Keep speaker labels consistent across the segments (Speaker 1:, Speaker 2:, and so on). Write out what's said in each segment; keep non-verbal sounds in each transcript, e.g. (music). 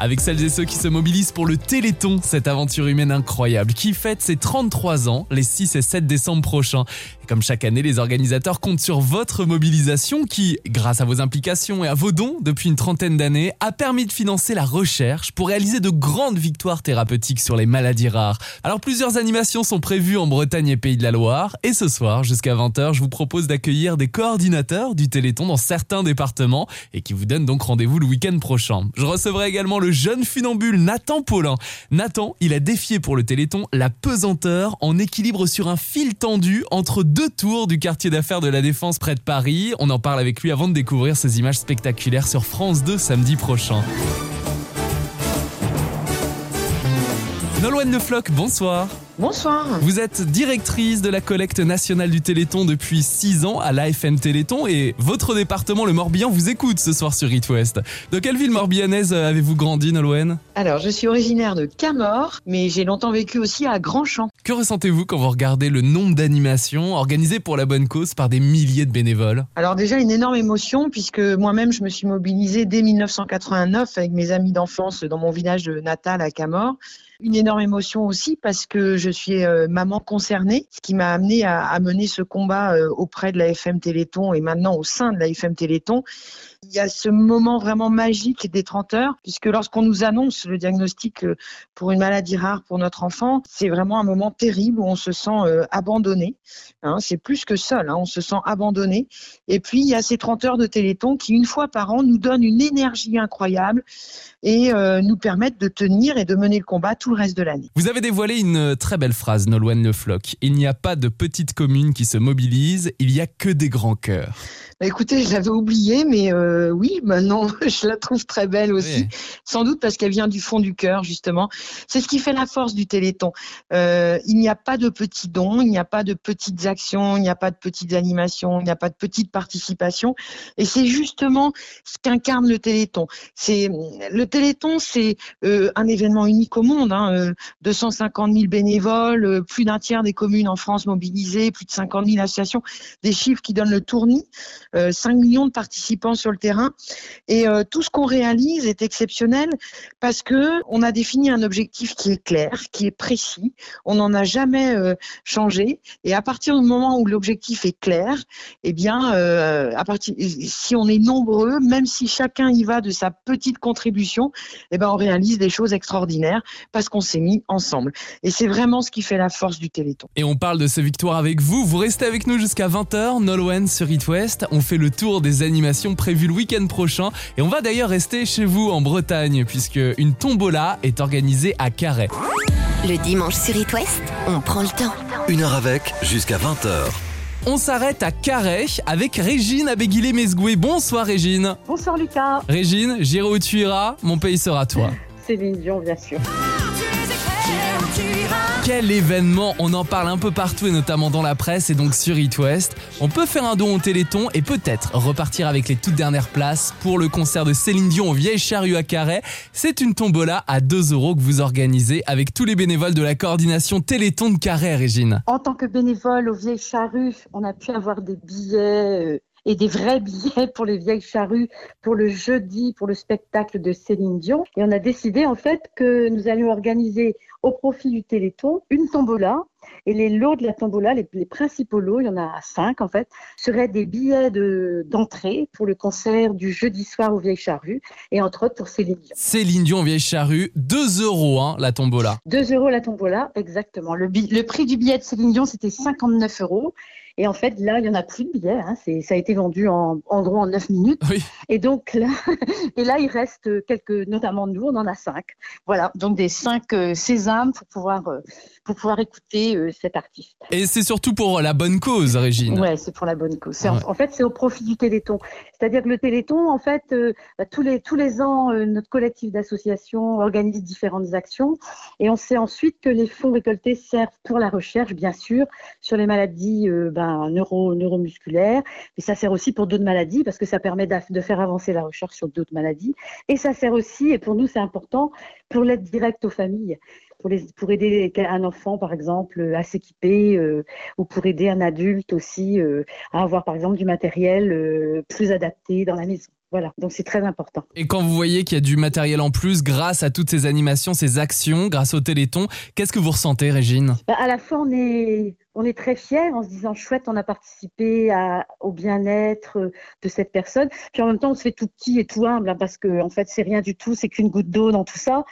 Speaker 1: Avec celles et ceux qui se mobilisent pour le Téléthon, cette aventure humaine incroyable qui fête ses 33 ans les 6 et 7 décembre prochains. Comme chaque année, les organisateurs comptent sur votre mobilisation qui, grâce à vos implications et à vos dons depuis une trentaine d'années, a permis de financer la recherche pour réaliser de grandes victoires thérapeutiques sur les maladies rares. Alors plusieurs animations sont prévues en Bretagne et Pays de la Loire et ce soir, jusqu'à 20h, je vous propose d'accueillir des coordinateurs du Téléthon dans certains départements et qui vous donnent donc rendez-vous le week-end prochain. Je recevrai également le jeune funambule Nathan Paulin. Nathan, il a défié pour le Téléthon la pesanteur en équilibre sur un fil tendu entre deux tours du quartier d'affaires de la Défense près de Paris. On en parle avec lui avant de découvrir ces images spectaculaires sur France 2 samedi prochain. Nolwenn Lefloc, bonsoir.
Speaker 2: Bonsoir.
Speaker 1: Vous êtes directrice de la collecte nationale du Téléthon depuis 6 ans à l'AFM Téléthon et votre département, le Morbihan, vous écoute ce soir sur It West. De quelle ville morbihanaise avez-vous grandi, Nolwenn?
Speaker 2: Alors, je suis originaire de Camor, mais j'ai longtemps vécu aussi à Grandchamp.
Speaker 1: Que ressentez-vous quand vous regardez le nombre d'animations organisées pour la bonne cause par des milliers de bénévoles?
Speaker 2: Alors déjà, une énorme émotion, puisque moi-même, je me suis mobilisée dès 1989 avec mes amis d'enfance dans mon village natal à Camor. Une énorme émotion aussi parce que je suis euh, maman concernée, ce qui m'a amené à, à, mener ce combat euh, auprès de la FM Téléthon et maintenant au sein de la FM Téléthon. Il y a ce moment vraiment magique des 30 heures, puisque lorsqu'on nous annonce le diagnostic euh, pour une maladie rare pour notre enfant, c'est vraiment un moment terrible où on se sent euh, abandonné. Hein, c'est plus que seul, hein, on se sent abandonné. Et puis, il y a ces 30 heures de Téléthon qui, une fois par an, nous donnent une énergie incroyable et euh, nous permettent de tenir et de mener le combat tout le reste de l'année.
Speaker 1: Vous avez dévoilé une très belle phrase, Nolwenn Le Floch. Il n'y a pas de petites communes qui se mobilisent, il y a que des grands cœurs.
Speaker 2: Bah, écoutez, je l'avais oublié, mais euh, oui, maintenant (laughs) je la trouve très belle aussi. Oui. Sans doute parce qu'elle vient du fond du cœur, justement. C'est ce qui fait la force du Téléthon. Euh, il n'y a pas de petits dons, il n'y a pas de petites actions, il n'y a pas de petites animations, il n'y a pas de petites participations. Et c'est justement ce qu'incarne le Téléthon. C'est le Téléthon, c'est euh, un événement unique au monde. Hein, 250 000 bénévoles, euh, plus d'un tiers des communes en France mobilisées, plus de 50 000 associations, des chiffres qui donnent le tournis. 5 millions de participants sur le terrain. Et euh, tout ce qu'on réalise est exceptionnel parce que on a défini un objectif qui est clair, qui est précis. On n'en a jamais euh, changé. Et à partir du moment où l'objectif est clair, eh bien, euh, à partir, si on est nombreux, même si chacun y va de sa petite contribution, eh ben, on réalise des choses extraordinaires parce qu'on s'est mis ensemble. Et c'est vraiment ce qui fait la force du Téléthon.
Speaker 1: Et on parle de ces victoires avec vous. Vous restez avec nous jusqu'à 20h, Nolwenn sur It West. On fait le tour des animations prévues le week-end prochain et on va d'ailleurs rester chez vous en Bretagne puisque une tombola est organisée à Carhaix.
Speaker 3: Le dimanche sur It West, on prend le temps.
Speaker 4: Une heure avec, jusqu'à 20h.
Speaker 1: On s'arrête à Carhaix avec Régine Abéguilé-Mesgoué. Bonsoir Régine.
Speaker 5: Bonsoir Lucas.
Speaker 1: Régine, j'irai où tu iras, mon pays sera toi.
Speaker 5: Céline Dion, bien sûr.
Speaker 1: Quel événement On en parle un peu partout et notamment dans la presse et donc sur It. On peut faire un don au Téléthon et peut-être repartir avec les toutes dernières places pour le concert de Céline Dion au Vieille Charrue à Carhaix. C'est une tombola à 2 euros que vous organisez avec tous les bénévoles de la coordination Téléthon de Carhaix, Régine.
Speaker 5: En tant que bénévole au Vieille Charrue, on a pu avoir des billets et des vrais (laughs) billets pour les vieilles charrues pour le jeudi, pour le spectacle de Céline Dion. Et on a décidé en fait que nous allions organiser au profit du Téléthon une tombola. Et les lots de la tombola, les, les principaux lots, il y en a cinq en fait, seraient des billets d'entrée de, pour le concert du jeudi soir aux Vieilles Charrues et entre autres pour Céline Dion.
Speaker 1: Céline Dion, Vieille Charrue, 2 euros hein, la tombola.
Speaker 5: 2 euros la tombola, exactement. Le, le prix du billet de Céline Dion, c'était 59 euros. Et en fait, là, il y en a plus de billets. Hein. Ça a été vendu en, en, gros en 9 minutes.
Speaker 1: Oui.
Speaker 5: Et donc là, (laughs) et là, il reste quelques, notamment nous, on en a 5. Voilà, donc des 5 euh, sésames pour pouvoir, euh, pour pouvoir écouter euh, cet artiste.
Speaker 1: Et c'est surtout pour la bonne cause, Régine.
Speaker 5: Ouais, c'est pour la bonne cause. Ouais. En, en, fait, c'est au profit du Téléthon. C'est-à-dire que le Téléthon, en fait, euh, bah, tous, les, tous les ans, euh, notre collectif d'associations organise différentes actions. Et on sait ensuite que les fonds récoltés servent pour la recherche, bien sûr, sur les maladies ben, neuro, neuromusculaires. Mais ça sert aussi pour d'autres maladies parce que ça permet de faire avancer la recherche sur d'autres maladies. Et ça sert aussi, et pour nous c'est important, pour l'aide directe aux familles. Pour, les, pour aider un enfant, par exemple, à s'équiper, euh, ou pour aider un adulte aussi euh, à avoir, par exemple, du matériel euh, plus adapté dans la maison. Voilà, donc c'est très important.
Speaker 1: Et quand vous voyez qu'il y a du matériel en plus grâce à toutes ces animations, ces actions, grâce au Téléthon, qu'est-ce que vous ressentez, Régine?
Speaker 5: Bah, À la fois, on est, on est très fiers en se disant chouette, on a participé à, au bien-être de cette personne. Puis en même temps, on se fait tout petit et tout humble hein, parce que en fait, c'est rien du tout, c'est qu'une goutte d'eau dans tout ça.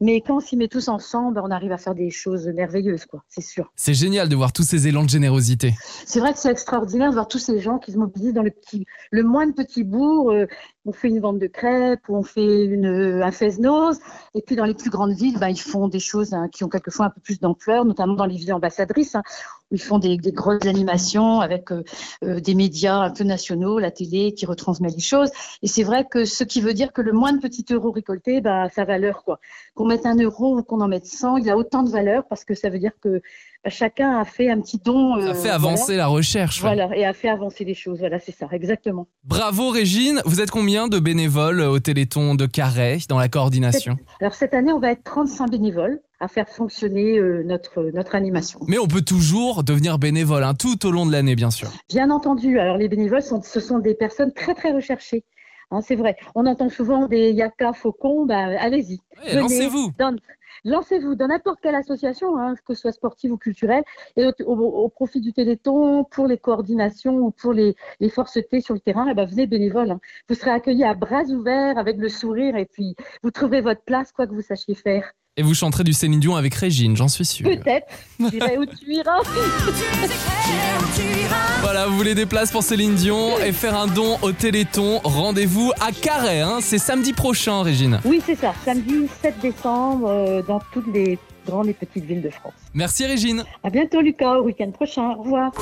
Speaker 5: Mais quand on s'y met tous ensemble, on arrive à faire des choses merveilleuses, quoi, c'est sûr.
Speaker 1: C'est génial de voir tous ces élans de générosité.
Speaker 5: C'est vrai que c'est extraordinaire de voir tous ces gens qui se mobilisent dans le, petit, le moins petit bourg. Euh, on fait une vente de crêpes, on fait une, un fest-noz. Et puis dans les plus grandes villes, ben, ils font des choses hein, qui ont quelquefois un peu plus d'ampleur, notamment dans les villes ambassadrices. Hein, où ils font des, grosses animations avec euh, euh, des médias un peu nationaux, la télé qui retransmet les choses. Et c'est vrai que ce qui veut dire que le moins de petits euros récoltés, bah, sa valeur. Qu'on mette un euro ou qu'on en mette 100, il a autant de valeur parce que ça veut dire que chacun a fait un petit don.
Speaker 1: ça fait avancer la recherche.
Speaker 5: Voilà, et a fait avancer les choses. Voilà, c'est ça, exactement.
Speaker 1: Bravo Régine. Vous êtes combien de bénévoles au Téléthon de Carré dans la coordination?
Speaker 5: Alors cette année, on va être 35 bénévoles à faire fonctionner euh, notre, notre animation.
Speaker 1: Mais on peut toujours devenir bénévole, hein, tout au long de l'année, bien sûr.
Speaker 5: Bien entendu. Alors, les bénévoles, sont, ce sont des personnes très, très recherchées. Hein, c'est vrai. On entend souvent des yaka, faucons, bah, allez-y.
Speaker 1: lancez-vous.
Speaker 5: Lancez-vous dans n'importe quelle association, hein, que ce soit sportive ou culturelle, et au, profit du Téléthon, pour les coordinations ou pour les, les forces T sur le terrain, eh ben, venez bénévole. Hein. Vous serez accueillis à bras ouverts, avec le sourire, et puis vous trouverez votre place, quoi que vous sachiez faire.
Speaker 1: Et vous chanterez du Céline Dion avec Régine, j'en suis sûr.
Speaker 5: Peut-être. J'irai où tu iras.
Speaker 1: voilà, vous voulez des places pour Céline Dion et faire un don au Téléthon. Rendez-vous à Carré, hein. c'est samedi prochain, Régine.
Speaker 5: Oui, c'est ça, samedi 7 décembre, euh, dans toutes les grandes et petites villes de France.
Speaker 1: Merci Régine.
Speaker 5: À bientôt Lucas, au week-end prochain. Au revoir.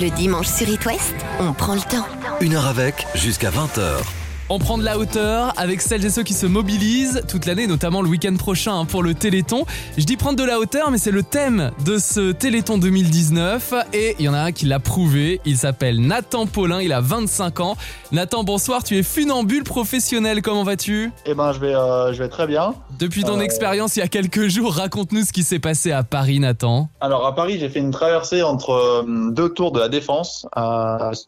Speaker 3: Le dimanche sur It West, on prend le temps.
Speaker 4: Une heure avec, jusqu'à 20h.
Speaker 1: On prend de la hauteur avec celles et ceux qui se mobilisent toute l'année, notamment le week-end prochain hein, pour le Téléthon. Je dis prendre de la hauteur, mais c'est le thème de ce Téléthon 2019 et il y en a un qui l'a prouvé. Il s'appelle Nathan Paulin, il a 25 ans. Nathan, bonsoir, tu es funambule professionnel, comment vas-tu?
Speaker 6: Eh ben, je vais, euh, je vais très bien.
Speaker 1: Depuis ton euh, expérience il y a quelques jours, raconte-nous ce qui s'est passé à Paris, Nathan.
Speaker 6: Alors à Paris, j'ai fait une traversée entre euh, deux tours de la Défense,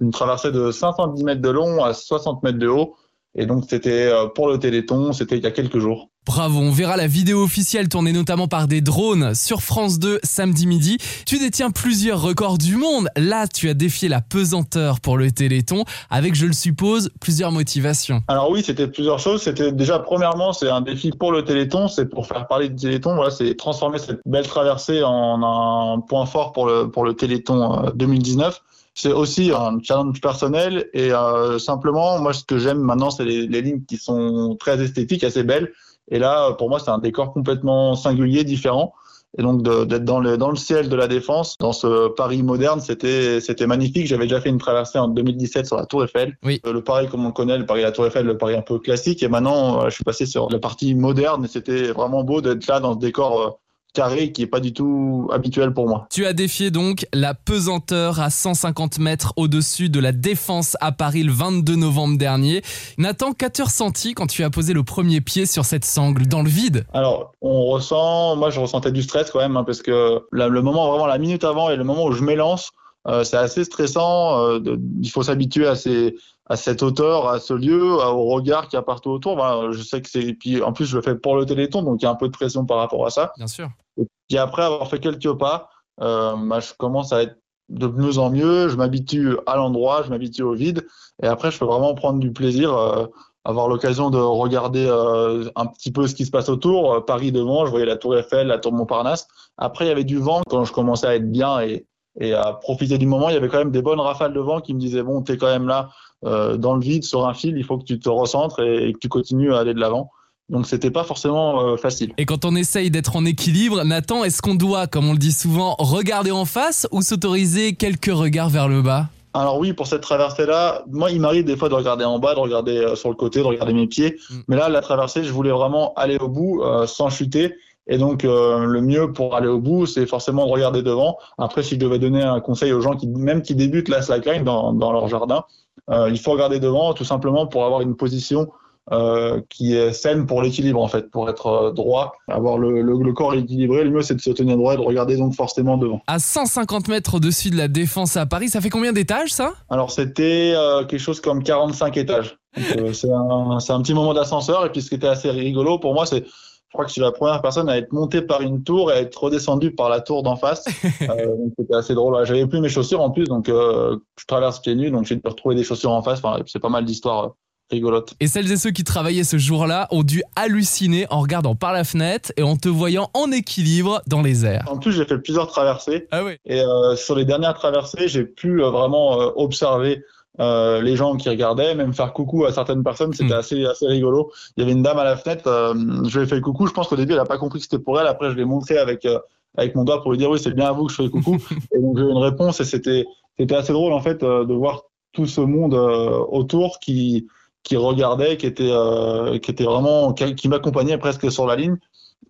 Speaker 6: une traversée de 510 mètres de long à 60 mètres de haut. Et donc c'était euh, pour le Téléthon, c'était il y a quelques jours.
Speaker 1: Bravo, on verra la vidéo officielle tournée notamment par des drones sur France 2 samedi midi. Tu détiens plusieurs records du monde. Là, tu as défié la pesanteur pour le Téléthon avec, je le suppose, plusieurs motivations.
Speaker 6: Alors oui, c'était plusieurs choses. C'était déjà, premièrement, c'est un défi pour le Téléthon. C'est pour faire parler du Téléthon. Voilà, c'est transformer cette belle traversée en un point fort pour le, pour le Téléthon 2019 euh, c'est aussi un challenge personnel et euh, simplement moi ce que j'aime maintenant c'est les, les, lignes qui sont très esthétiques assez belles. Et là pour moi c'est un décor complètement singulier différent. Et donc d'être dans le dans le ciel de la défense dans ce Paris moderne c'était c'était magnifique. J'avais déjà fait une traversée en 2017 sur la Tour Eiffel.
Speaker 1: Oui.
Speaker 6: Euh, le Paris comme on le connaît le Paris la Tour Eiffel le Paris un peu classique. Et maintenant euh, je suis passé sur la partie moderne. Et c'était vraiment beau d'être là dans ce décor euh, carré qui est pas du tout habituel pour moi.
Speaker 1: Tu as défié donc la pesanteur à 150 mètres au-dessus de la Défense à Paris le 22 novembre dernier. Nathan, qu'as-tu ressenti quand tu as posé le premier pied sur cette sangle dans le vide?
Speaker 6: Alors, on ressent, moi je ressentais du stress quand même hein, parce que le moment vraiment la minute avant et le moment où je m'élance, euh, c'est assez stressant. Euh, de, il faut s'habituer à ces à cette hauteur, à ce lieu, au regard qu'il y a partout autour. Voilà, je sais que c'est. Puis en plus, je le fais pour le Téléthon, donc il y a un peu de pression par rapport à ça.
Speaker 1: Bien sûr.
Speaker 6: Et puis après avoir fait quelques pas, euh, bah, je commence à être de mieux en mieux. Je m'habitue à l'endroit, je m'habitue au vide, et après, je peux vraiment prendre du plaisir. Euh, avoir l'occasion de regarder euh, un petit peu ce qui se passe autour. Euh, Paris devant, je voyais la Tour Eiffel, la Tour Montparnasse. Après, il y avait du vent quand je commençais à être bien et, et à profiter du moment. Il y avait quand même des bonnes rafales de vent qui me disaient bon, t'es quand même là dans le vide sur un fil, il faut que tu te recentres et, que tu continues à aller de l'avant. Donc c'était pas forcément euh, facile.
Speaker 1: Et quand on essaye d'être en équilibre, Nathan, est-ce qu'on doit, comme on le dit souvent, regarder en face ou s'autoriser quelques regards vers le bas?
Speaker 6: Alors oui, pour cette traversée-là, moi, il m'arrive des fois de regarder en bas, de regarder euh, sur le côté, de regarder mes pieds. Mm. Mais là, la traversée, je voulais vraiment aller au bout euh, sans chuter. Et donc, euh, le mieux pour aller au bout, c'est forcément de regarder devant. Après, si je devais donner un conseil aux gens qui, même qui débutent la slackline dans, dans leur jardin, euh, il faut regarder devant tout simplement pour avoir une position euh, qui est saine pour l'équilibre en fait, pour être euh, droit, avoir le, le, le corps équilibré. Le mieux c'est de se tenir droit et de regarder donc forcément devant.
Speaker 1: À 150 mètres au-dessus de la Défense à Paris, ça fait combien d'étages ça?
Speaker 6: Alors c'était euh, quelque chose comme 45 étages. Euh, un, c'est un petit moment d'ascenseur et puis ce qui était assez rigolo pour moi c'est je crois que je suis la première personne à être montée par une tour et à être redescendue par la tour d'en face. (laughs) Euh, c'était assez drôle. J'avais plus mes chaussures en plus, donc euh, je traverse pieds nus, donc j'ai dû retrouver des chaussures en face. Enfin, c'est pas mal d'histoires euh, rigolotes.
Speaker 1: Et celles et ceux qui travaillaient ce jour-là ont dû halluciner en regardant par la fenêtre et en te voyant en équilibre dans les airs.
Speaker 6: En plus, j'ai fait plusieurs traversées
Speaker 1: Ah oui
Speaker 6: et euh, sur les dernières traversées, j'ai pu vraiment observer euh, les gens qui regardaient, même faire coucou à certaines personnes, c'était
Speaker 1: Mm.
Speaker 6: assez assez rigolo. Il y avait une dame à la fenêtre, euh, je lui ai fait coucou. Je pense qu'au début, elle a pas compris que c'était pour elle. Après, je l'ai montré avec euh, avec mon doigt pour lui dire oui, c'est bien à vous que je fais coucou. (laughs) et donc j'ai eu une réponse et c'était c'était assez drôle en fait euh, de voir tout ce monde euh, autour qui qui regardait, qui était euh, qui était vraiment qui, qui m'accompagnait presque sur la ligne.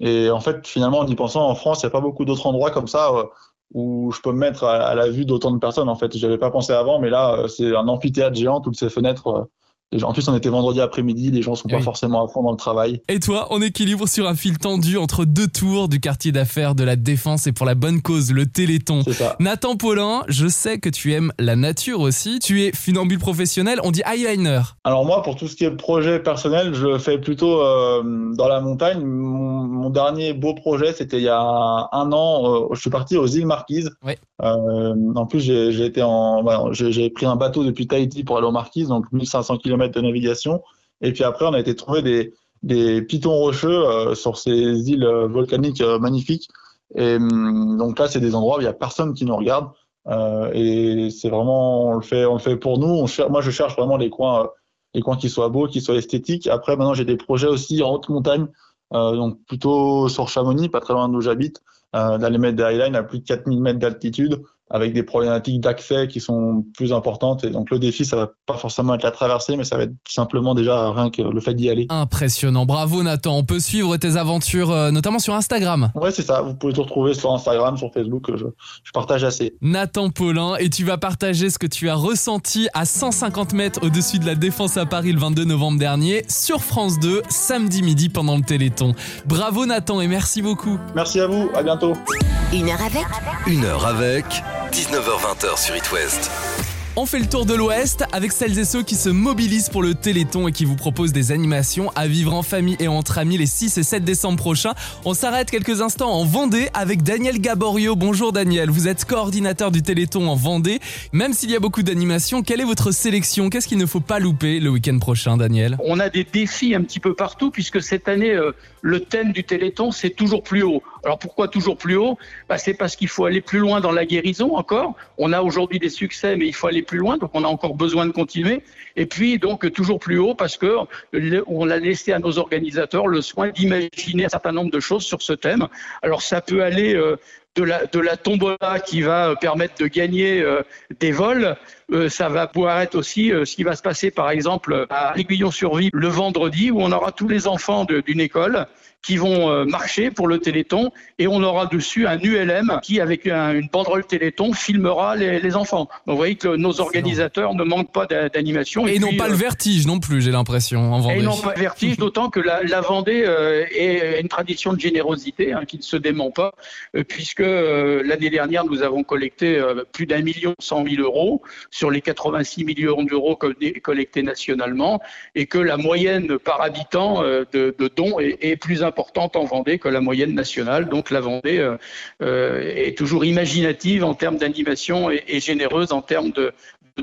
Speaker 6: Et en fait, finalement, en y pensant, en France, il n'y a pas beaucoup d'autres endroits comme ça euh, où je peux me mettre à, à la vue d'autant de personnes. En fait, j'avais pas pensé avant, mais là, euh, c'est un amphithéâtre géant, toutes ces fenêtres. Les gens- en plus, on était vendredi après-midi, les gens sont pas
Speaker 1: Oui.
Speaker 6: forcément à fond dans le travail.
Speaker 1: Et toi, en équilibre sur un fil tendu entre deux tours du quartier d'affaires de la Défense et pour la bonne cause, le Téléthon. Nathan Paulin, je sais que tu aimes la nature aussi. Tu es funambule professionnel, on dit eyeliner.
Speaker 6: Alors moi, pour tout ce qui est projet personnel, je le fais plutôt euh, dans la montagne. Mon, mon dernier beau projet, c'était il y a un an. euh, je suis parti aux îles Marquises.
Speaker 1: Ouais.
Speaker 6: Euh, en plus, j'ai été en, voilà, j'ai pris un bateau depuis Tahiti pour aller aux Marquises, donc 1500 km de navigation. Et puis après, on a été trouver des des pitons rocheux euh, sur ces îles euh, volcaniques euh, magnifiques. Et hum, donc là, c'est des endroits où il y a personne qui nous regarde. Et c'est vraiment, on le fait, on le fait pour nous. Moi, je cherche vraiment les coins, les coins qui soient beaux, qui soient esthétiques. Après, maintenant, j'ai des projets aussi en haute montagne, donc plutôt sur Chamonix, pas très loin d'où j'habite, d'aller mettre des highlines à plus de 4000 mètres d'altitude, avec des problématiques d'accès qui sont plus importantes. Et donc, le défi, ça va pas forcément être la traversée, mais ça va être simplement déjà rien que le fait d'y aller.
Speaker 1: Impressionnant, bravo Nathan. On peut suivre tes aventures euh, notamment sur Instagram.
Speaker 6: Ouais, c'est ça. Vous pouvez tout retrouver sur Instagram, sur Facebook. Je, je partage assez.
Speaker 1: Nathan Paulin, et tu vas partager ce que tu as ressenti à 150 mètres au-dessus de la Défense à Paris le 22 novembre dernier sur France 2, samedi midi pendant le Téléthon. Bravo Nathan et merci beaucoup.
Speaker 6: Merci à vous. À bientôt.
Speaker 3: Une heure avec
Speaker 4: Une heure avec 19h20 sur It West.
Speaker 1: On fait le tour de l'Ouest avec celles et ceux qui se mobilisent pour le Téléthon et qui vous proposent des animations à vivre en famille et entre amis les 6 et 7 décembre prochains. On s'arrête quelques instants en Vendée avec Daniel Gaborio. Bonjour Daniel, vous êtes coordinateur du Téléthon en Vendée. Même s'il y a beaucoup d'animations, quelle est votre sélection? Qu'est-ce qu'il ne faut pas louper le week-end prochain Daniel?
Speaker 7: On a des défis un petit peu partout puisque cette année, euh, le thème du Téléthon, c'est toujours plus haut. Alors pourquoi toujours plus haut? Bah, C'est parce qu'il faut aller plus loin dans la guérison encore. On a aujourd'hui des succès, mais il faut aller plus loin, donc on a encore besoin de continuer. Et puis donc toujours plus haut parce que on a laissé à nos organisateurs le soin d'imaginer un certain nombre de choses sur ce thème. Alors ça peut aller euh, de la, de la tombola qui va euh, permettre de gagner euh, des vols. Euh, ça va pouvoir être aussi euh, ce qui va se passer par exemple à Aiguillon-sur-Vie le vendredi où on aura tous les enfants d'une école qui vont euh, marcher pour le Téléthon et on aura dessus un ULM qui, avec un- une banderole Téléthon, filmera les, les enfants. Donc vous voyez que nos organisateurs ne manquent pas d'a- d'animation.
Speaker 1: Et, non
Speaker 7: puis,
Speaker 1: pas
Speaker 7: euh,
Speaker 1: le vertige non plus, j'ai l'impression, en
Speaker 7: et
Speaker 1: Vendée.
Speaker 7: non pas le vertige, (laughs) d'autant que la, la Vendée euh, est une tradition de générosité hein, qui ne se dément pas, euh, puisque euh, l'année dernière, nous avons collecté euh, plus d'un million cent mille euros sur les 86 millions d'euros co- collectés nationalement, et que la moyenne par habitant euh, de, dons est, plus importante en Vendée que la moyenne nationale. Donc la Vendée euh, euh, est toujours imaginative en termes d'animation et, généreuse en termes de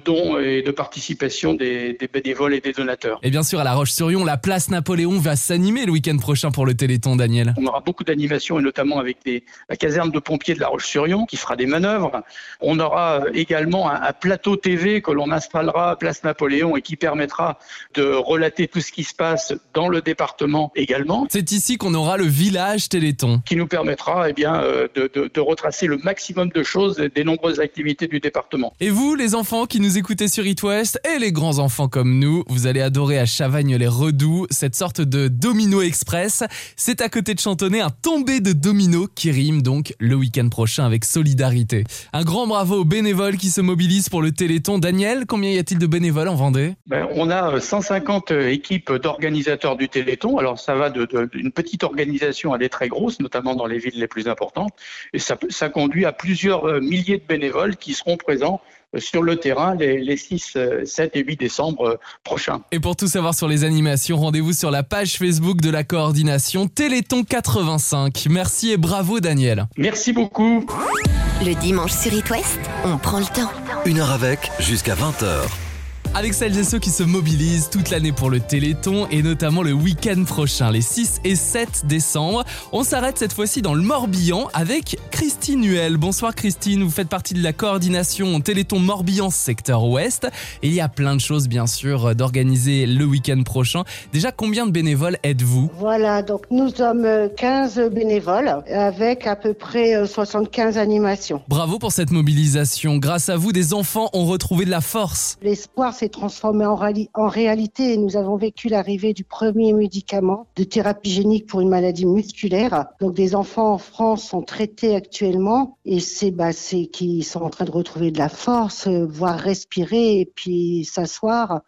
Speaker 7: dons et de participation des, des bénévoles et des donateurs.
Speaker 1: Et bien sûr, à La Roche-sur-Yon, la place Napoléon va s'animer le week-end prochain pour le Téléthon, Daniel.
Speaker 7: On aura beaucoup d'animations et notamment avec des, la caserne de pompiers de La Roche-sur-Yon qui fera des manœuvres. On aura euh, également un, un plateau TV que l'on installera à Place Napoléon et qui permettra de relater tout ce qui se passe dans le département également
Speaker 1: C'est ici qu'on aura le village Téléthon.
Speaker 7: qui nous permettra eh bien, euh, de, de- de retracer le maximum de choses des nombreuses activités du département.
Speaker 1: Et vous, les enfants qui nous écoutez sur It et les grands enfants comme nous, vous allez adorer à Chavagne les Redoux, cette sorte de domino express. C'est à côté de Chantonnay un tombé de domino qui rime donc le week-end prochain avec solidarité. Un grand bravo aux bénévoles qui se mobilisent pour le Téléthon. Daniel, combien y a-t-il de bénévoles en Vendée?
Speaker 7: Ben, On a 150 euh, équipes d'organisateurs du Téléthon. Alors ça va d'une petite organisation à des très grosses, notamment dans les villes les plus importantes. Et ça, conduit à plusieurs euh, milliers de bénévoles qui seront présents euh, sur le terrain les, 6, 7 et 8 décembre prochains.
Speaker 1: Et pour tout savoir sur les animations, rendez-vous sur la page Facebook de la coordination Téléthon 85. Merci et bravo Daniel.
Speaker 7: Merci beaucoup.
Speaker 3: Le dimanche sur It West, on prend le temps.
Speaker 4: Une heure avec, jusqu'à 20h
Speaker 1: avec celles et ceux qui se mobilisent toute l'année pour le Téléthon et notamment le week-end prochain, les 6 et 7 décembre. On s'arrête cette fois-ci dans le Morbihan avec Christine Huel. Bonsoir Christine, vous faites partie de la coordination Téléthon Morbihan secteur ouest et il y a plein de choses bien sûr d'organiser le week-end prochain. Déjà, combien de bénévoles êtes-vous?
Speaker 8: Voilà, donc nous sommes 15 bénévoles avec à peu près 75 animations.
Speaker 1: Bravo pour cette mobilisation. Grâce à vous, des enfants ont retrouvé de la force.
Speaker 8: L'espoir, c'est transformé en, en réalité et nous avons vécu l'arrivée du premier médicament de thérapie génique pour une maladie musculaire. Donc des enfants en France sont traités actuellement et c'est bah, qui sont en train de retrouver de la force, euh, voire respirer et puis s'asseoir.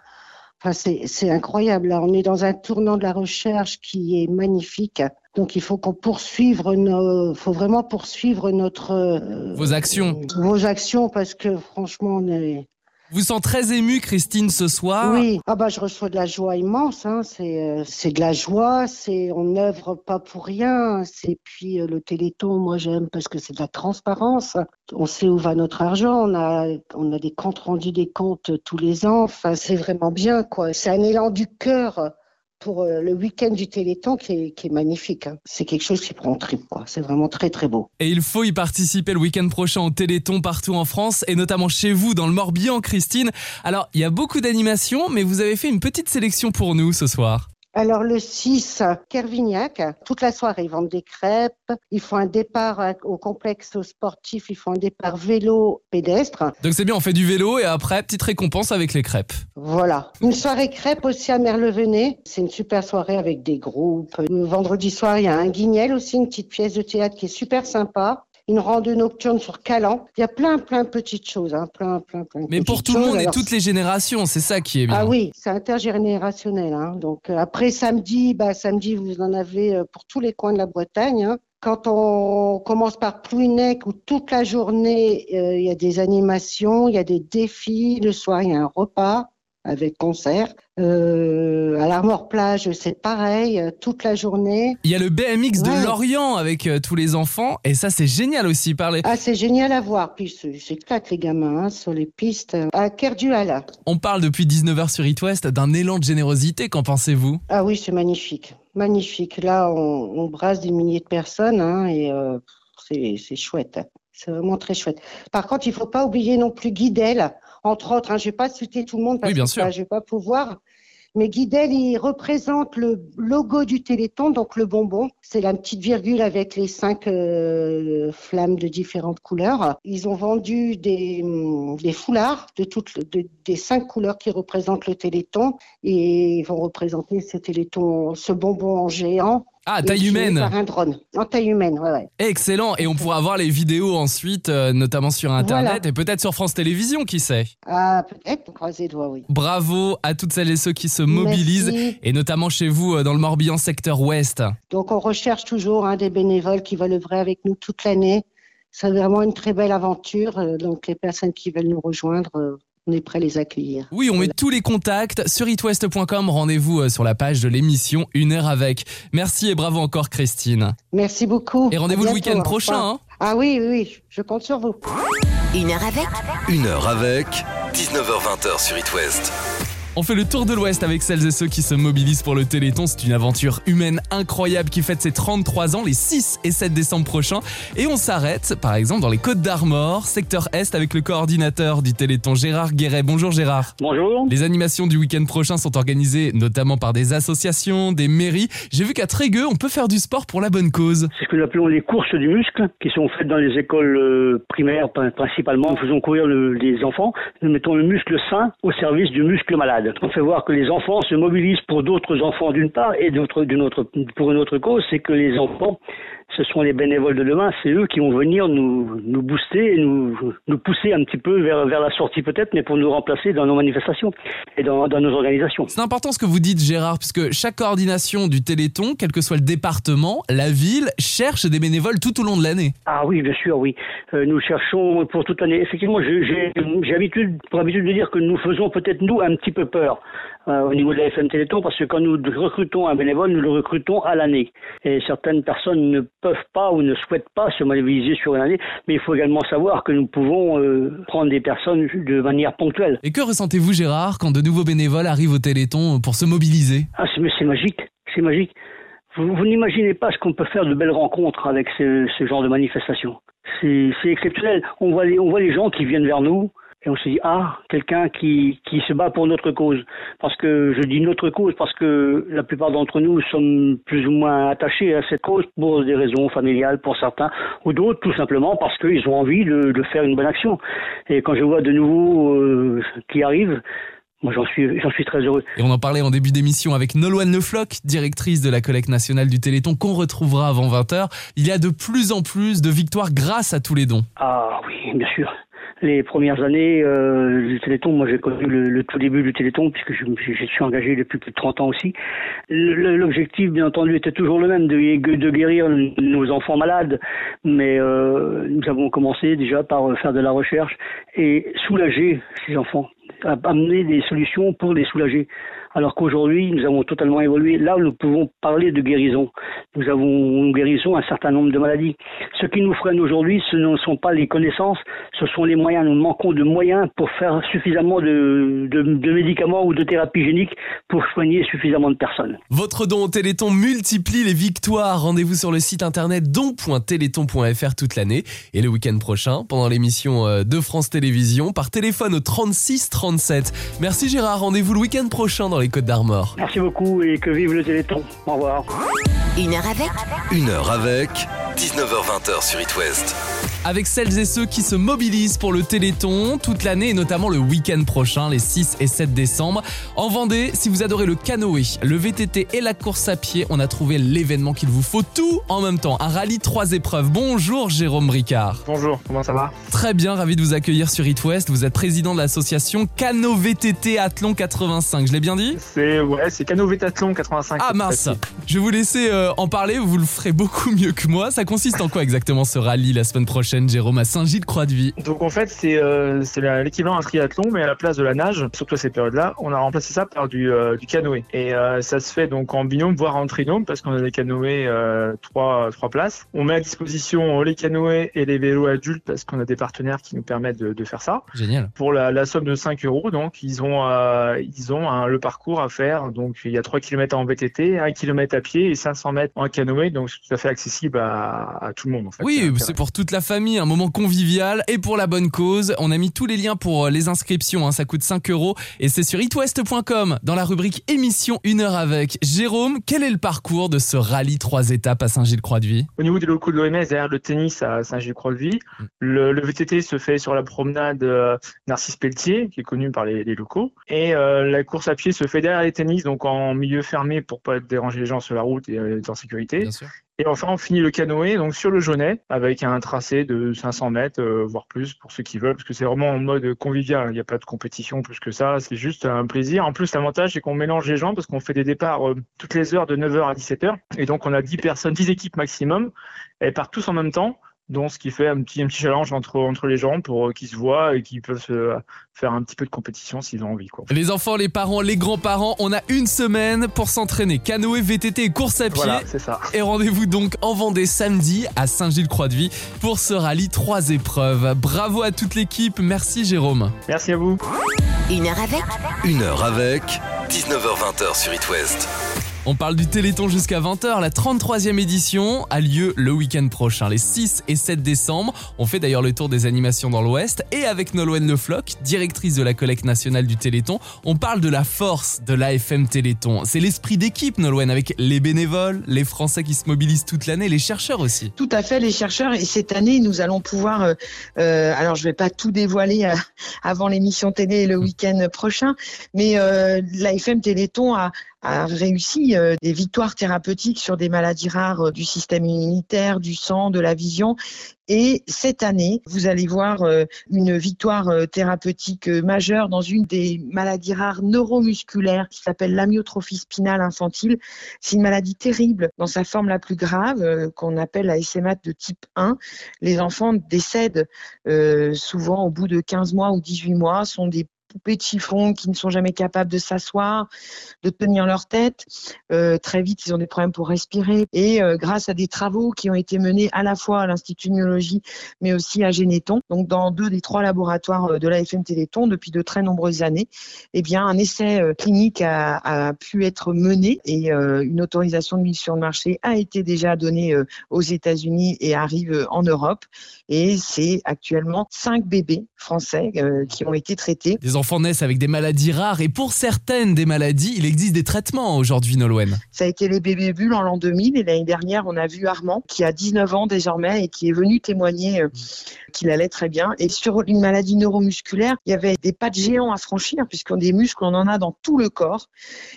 Speaker 8: Enfin, c'est incroyable. Là, on est dans un tournant de la recherche qui est magnifique. Donc, il faut qu'on poursuive nos, faut vraiment poursuivre notre
Speaker 1: euh, vos actions,
Speaker 8: vos actions, parce que franchement, on est,
Speaker 1: vous sent très ému, Christine, ce soir.
Speaker 8: Oui, ah bah je reçois de la joie immense. Hein. C'est euh, c'est de la joie. C'est on n'œuvre pas pour rien. C'est puis euh, le Téléthon, moi j'aime parce que c'est de la transparence. On sait où va notre argent. On a on a des comptes rendus des comptes tous les ans. Enfin, c'est vraiment bien quoi. C'est un élan du cœur pour euh, le week-end du Téléthon qui est, magnifique. Hein. C'est quelque chose qui prend trip. C'est vraiment très très beau.
Speaker 1: Et il faut y participer le week-end prochain au Téléthon partout en France et notamment chez vous dans le Morbihan, Christine. Alors, il y a beaucoup d'animations, mais vous avez fait une petite sélection pour nous ce soir.
Speaker 8: Alors le 6, Kervignac, toute la soirée, ils vendent des crêpes, ils font un départ au complexe sportif, ils font un départ vélo pédestre.
Speaker 1: Donc c'est bien, on fait du vélo et après, petite récompense avec les crêpes.
Speaker 8: Voilà. Une soirée crêpes aussi à Merlevenez, c'est une super soirée avec des groupes. Le vendredi soir, il y a un guignel aussi, une petite pièce de théâtre qui est super sympa une randonnée nocturne sur Calan. Il y a plein, plein de petites choses, hein, plein, plein, plein.
Speaker 1: Mais pour tout le monde et toutes les générations, c'est ça qui est bien.
Speaker 8: Ah oui, c'est intergénérationnel. Hein. Donc euh, après samedi, bah samedi vous en avez euh, pour tous les coins de la Bretagne. Hein. Quand on commence par Plouinec, où toute la journée euh, il y a des animations, il y a des défis, le soir il y a un repas avec concert. Euh, à l'Armor Plage, c'est pareil, euh, toute la journée.
Speaker 1: Il y a le BMX de Lorient avec euh, tous les enfants, et ça c'est génial aussi. Parler.
Speaker 8: Ah, c'est génial à voir. Puis j'éclate les gamins hein, sur les pistes. À Kerdual.
Speaker 1: On parle depuis 19h sur It West d'un élan de générosité, qu'en pensez-vous?
Speaker 8: Ah oui, c'est magnifique. Magnifique. Là, on, on, brasse des milliers de personnes, hein, et euh, c'est chouette. C'est vraiment très chouette. Par contre, il faut pas oublier non plus Guidel entre autres. Hein, je ne vais pas citer tout le monde parce que je ne vais pas pouvoir. Mais Guidel, il représente le logo du Téléthon, donc le bonbon. C'est la petite virgule avec les cinq euh, flammes de différentes couleurs. Ils ont vendu des, hum, des foulards de toutes des cinq couleurs qui représentent le Téléthon et ils vont représenter ce Téléthon, ce bonbon en géant
Speaker 1: ah, taille humaine.
Speaker 8: Par un drone. En taille humaine, ouais, ouais.
Speaker 1: Excellent. Et on pourra voir les vidéos ensuite, euh, notamment sur Internet et peut-être sur France Télévisions, qui sait.
Speaker 8: Ah, peut-être. Croisez doigts, oui.
Speaker 1: Bravo à toutes celles et ceux qui se mobilisent et notamment chez vous euh, dans le Morbihan secteur ouest.
Speaker 8: Donc, on recherche toujours hein, des bénévoles qui veulent œuvrer avec nous toute l'année. C'est vraiment une très belle aventure. Euh, donc, les personnes qui veulent nous rejoindre, on est prêt à les accueillir.
Speaker 1: Oui, on met tous les contacts sur itwest.com. Rendez-vous euh, sur la page de l'émission Une heure avec. Merci et bravo encore Christine.
Speaker 8: Merci beaucoup.
Speaker 1: Et rendez-vous le week-end prochain. Hein.
Speaker 8: ah oui, oui, oui, je compte sur vous.
Speaker 3: Une heure avec
Speaker 4: Une heure avec 19h20 sur It
Speaker 1: On fait le tour de l'Ouest avec celles et ceux qui se mobilisent pour le Téléthon. C'est une aventure humaine incroyable qui fête ses 33 ans les 6 et 7 décembre prochains. Et on s'arrête, par exemple, dans les Côtes d'Armor, secteur Est, avec le coordinateur du Téléthon, Gérard Guéret. Bonjour Gérard.
Speaker 9: Bonjour.
Speaker 1: Les animations du week-end prochain sont organisées notamment par des associations, des mairies. J'ai vu qu'à Trégueux, on peut faire du sport pour la bonne cause.
Speaker 9: C'est ce que nous appelons les courses du muscle, qui sont faites dans les écoles euh, primaires principalement. Nous faisons courir les enfants. Nous mettons le muscle sain au service du muscle malade. On fait voir que les enfants se mobilisent pour d'autres enfants d'une part et pour une autre cause, c'est que les enfants ce sont les bénévoles de demain, c'est eux qui vont venir nous, nous booster et nous, nous pousser un petit peu vers, vers la sortie peut-être, mais pour nous remplacer dans nos manifestations et dans, dans nos organisations.
Speaker 1: C'est important ce que vous dites Gérard, puisque chaque coordination du Téléthon, quel que soit le département, la ville, cherche des bénévoles tout au long de l'année.
Speaker 9: Ah oui, bien sûr, oui. Euh, nous cherchons pour toute l'année. Effectivement, j'ai habitude, pour habitude de dire que nous faisons peut-être nous un petit peu peur euh, au niveau de la FM Téléthon, parce que quand nous recrutons un bénévole, nous le recrutons à l'année. Et certaines personnes ne peuvent pas ou ne souhaitent pas se mobiliser sur une année, mais il faut également savoir que nous pouvons euh, prendre des personnes de manière ponctuelle.
Speaker 1: Et que ressentez-vous Gérard quand de nouveaux bénévoles arrivent au Téléthon pour se mobiliser?
Speaker 9: Ah c'est magique, c'est magique. Vous, n'imaginez pas ce qu'on peut faire de belles rencontres avec ce, ce genre de manifestation. C'est exceptionnel. On voit, les, on voit les gens qui viennent vers nous, et on se dit, ah, quelqu'un qui, qui se bat pour notre cause. Parce que je dis notre cause parce que la plupart d'entre nous sommes plus ou moins attachés à cette cause pour des raisons familiales pour certains, ou d'autres tout simplement parce qu'ils ont envie de, de, faire une bonne action. Et quand je vois de nouveaux euh, qui arrivent, moi, j'en suis, j'en suis très heureux.
Speaker 1: Et on en parlait en début d'émission avec Nolwenn Lefloc, directrice de la collecte nationale du Téléthon, qu'on retrouvera avant 20h. Il y a de plus en plus de victoires grâce à tous les dons.
Speaker 9: Ah oui, bien sûr les premières années euh, du Téléthon, moi j'ai connu le, tout début du Téléthon puisque je, je, suis engagé depuis plus de 30 ans aussi. L'objectif, bien entendu, était toujours le même, de, de guérir nos enfants malades, mais euh, nous avons commencé déjà par faire de la recherche et soulager ces enfants, amener des solutions pour les soulager alors qu'aujourd'hui, nous avons totalement évolué. Là, nous pouvons parler de guérison. Nous avons, guérissons un certain nombre de maladies. Ce qui nous freine aujourd'hui, ce ne sont pas les connaissances, ce sont les moyens. Nous manquons de moyens pour faire suffisamment de, de, médicaments ou de thérapies géniques pour soigner suffisamment de personnes.
Speaker 1: Votre don au Téléthon multiplie les victoires. Rendez-vous sur le site internet don.téléthon.fr toute l'année et le week-end prochain pendant l'émission euh, de France Télévisions par téléphone au 36 37. Merci Gérard, rendez-vous le week-end prochain dans les Côtes d'Armor.
Speaker 9: Merci beaucoup et que vive le Téléthon. Au revoir.
Speaker 3: Une heure avec
Speaker 4: Une heure avec 19h20 sur It West.
Speaker 1: Avec celles et ceux qui se mobilisent pour le Téléthon toute l'année et notamment le week-end prochain, les 6 et 7 décembre. En Vendée, si vous adorez le canoë, le VTT et la course à pied, on a trouvé l'événement qu'il vous faut tout en même temps. Un rallye trois épreuves. Bonjour Jérôme Bricard.
Speaker 10: Bonjour, comment ça va?
Speaker 1: Très bien, ravi de vous accueillir sur It West. Vous êtes président de l'association Cano VTT Athlon 85. Je l'ai bien dit?
Speaker 10: C'est ouais, c'est Cano VTT 85.
Speaker 1: Ah mince. Je vais vous laisser euh, en parler, vous le ferez beaucoup mieux que moi. Ça consiste en quoi exactement ce rallye la semaine prochaine, Jérôme, à Saint-Gilles-Croix-de-Vie
Speaker 10: Donc en fait, c'est euh, l'équivalent d'un triathlon, mais à la place de la nage, surtout à ces périodes-là, on a remplacé ça par du, euh, du canoë. Et ça se fait donc en binôme, voire en trinôme, parce qu'on a des canoës trois, trois places. On met à disposition les canoës et les vélos adultes, parce qu'on a des partenaires qui nous permettent de, de faire ça.
Speaker 1: Génial.
Speaker 10: Pour la, la, somme de 5 euros, donc ils ont, ils ont le parcours à faire. Donc il y a 3 km en VTT, 1 km à pied et 500 mètres en canoë, donc c'est tout à fait accessible à, tout le monde. En fait.
Speaker 1: Oui, c'est pour toute la famille, un moment convivial et pour la bonne cause. On a mis tous les liens pour euh, les inscriptions, hein, ça coûte 5 euros et c'est sur itwest.com dans la rubrique émission 1 heure avec. Jérôme, quel est le parcours de ce rallye 3 étapes à Saint-Gilles-Croix-de-Vie?
Speaker 10: Au niveau des locaux de l'OMS, derrière le tennis à Saint-Gilles-Croix-de-Vie, le, VTT se fait sur la promenade euh, Narcisse Pelletier, qui est connu par les, locaux, et euh, la course à pied se fait derrière les tennis, donc en milieu fermé pour pas déranger les gens sur la route et être en sécurité.
Speaker 1: Bien sûr.
Speaker 10: Et enfin, on finit le canoë donc sur le Jaunet avec un tracé de 500 mètres, euh, voire plus pour ceux qui veulent, parce que c'est vraiment en mode convivial. Il n'y a pas de compétition plus que ça. C'est juste un plaisir. En plus, l'avantage, c'est qu'on mélange les gens parce qu'on fait des départs euh, toutes les heures de 9h à 17h. Et donc, on a 10 personnes, 10 équipes maximum. Elles partent tous en même temps. Donc, ce qui fait un petit, un petit challenge entre, entre les gens pour euh, qu'ils se voient et qu'ils peuvent se faire un petit peu de compétition s'ils ont envie. Quoi.
Speaker 1: Les enfants, les parents, les grands-parents, on a une semaine pour s'entraîner. Canoë, VTT et course à pied.
Speaker 10: Voilà, c'est ça.
Speaker 1: Et rendez-vous donc en Vendée samedi à Saint-Gilles-Croix-de-Vie pour ce rallye trois épreuves. Bravo à toute l'équipe. Merci Jérôme.
Speaker 10: Merci à vous.
Speaker 3: Une heure avec
Speaker 4: Une heure avec 19h20 sur It West.
Speaker 1: On parle du Téléthon jusqu'à 20h. La 33e édition a lieu le week-end prochain, les 6 et 7 décembre. On fait d'ailleurs le tour des animations dans l'Ouest. Et avec Nolwenn Le Floch, directrice de la collecte nationale du Téléthon, on parle de la force de l'AFM Téléthon. C'est l'esprit d'équipe, Nolwenn, avec les bénévoles, les Français qui se mobilisent toute l'année, les chercheurs aussi.
Speaker 2: Tout à fait, les chercheurs. Et cette année, nous allons pouvoir. Euh, euh alors, je vais pas tout dévoiler euh, (laughs) avant l'émission télé le week-end prochain, mais euh, l'AFM Téléthon a, a réussi euh, des victoires thérapeutiques sur des maladies rares euh, du système immunitaire, du sang, de la vision. Et cette année, vous allez voir euh, une victoire thérapeutique majeure dans une des maladies rares neuromusculaires qui s'appelle l'amyotrophie spinale infantile. C'est une maladie terrible dans sa forme la plus grave qu'on appelle la SMA de type 1. Les enfants décèdent souvent au bout de 15 mois ou 18 mois, sont des poupées de chiffon qui ne sont jamais capables de s'asseoir, de tenir leur tête. Euh, très vite, ils ont des problèmes pour respirer. Et euh, grâce à des travaux qui ont été menés à la fois à l'Institut de neurologie, mais aussi à Généton, donc dans deux des trois laboratoires euh, de l'AFM Téléthon depuis de très nombreuses années, eh bien, un essai clinique a, a, pu être mené et une autorisation de mise sur le marché a été déjà donnée aux États-Unis et arrive en Europe. Et c'est actuellement cinq bébés français qui ont été traités
Speaker 1: enfants naissent avec des maladies rares et pour certaines des maladies, il existe des traitements aujourd'hui, Nolwenn.
Speaker 2: Ça a été les bébés bulles en l'an 2000 et l'année dernière, on a vu Armand qui a 19 ans désormais et qui est venu témoigner euh, qu'il allait très bien. Et sur une maladie neuromusculaire, il y avait des pas de géants à franchir puisqu'on des muscles, on en a dans tout le corps.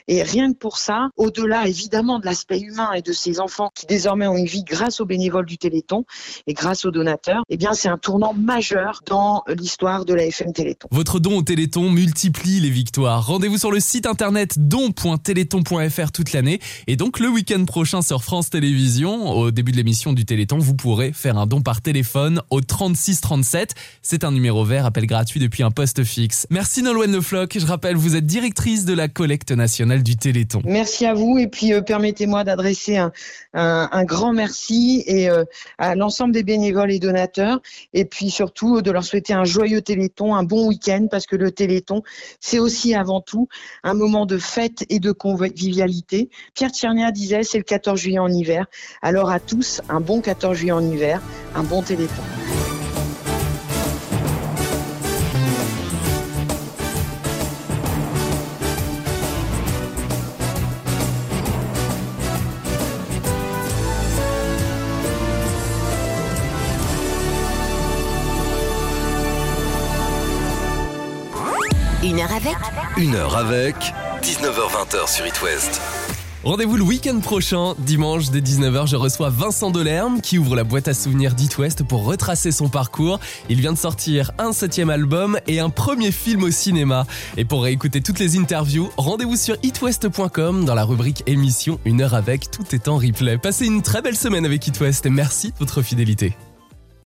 Speaker 2: Et rien que pour ça, au-delà évidemment de l'aspect humain et de ces enfants qui désormais ont une vie grâce aux bénévoles du Téléthon et grâce aux donateurs, eh bien c'est un tournant majeur dans l'histoire de la FM Téléthon.
Speaker 1: Votre don au Téléthon multiplie les victoires. Rendez-vous sur le site internet don.téléthon.fr toute l'année. Et donc le week-end prochain sur France Télévisions, au début de l'émission du Téléthon, vous pourrez faire un don par téléphone au 3637. C'est un numéro vert, appel gratuit depuis un poste fixe. Merci Nolwenn Le Floch. Je rappelle, vous êtes directrice de la collecte nationale du Téléthon.
Speaker 2: Merci à vous. Et puis euh, permettez-moi d'adresser un, un, grand merci et euh, à l'ensemble des bénévoles et donateurs. Et puis surtout de leur souhaiter un joyeux Téléthon, un bon week-end parce que le C'est aussi avant tout un moment de fête et de convivialité. Pierre Tchernia disait c'est le 14 juillet en hiver. Alors à tous, un bon 14 juillet en hiver, un bon Téléthon.
Speaker 3: Une heure avec
Speaker 4: Une heure avec 19h20 sur It West.
Speaker 1: Rendez-vous le week-end prochain, dimanche dès 19h, je reçois Vincent Delerme qui ouvre la boîte à souvenirs d'It West pour retracer son parcours. Il vient de sortir un septième album et un premier film au cinéma. Et pour réécouter toutes les interviews, rendez-vous sur itwest.com dans la rubrique émission Une heure avec, tout est en replay. Passez une très belle semaine avec It West et merci de votre fidélité.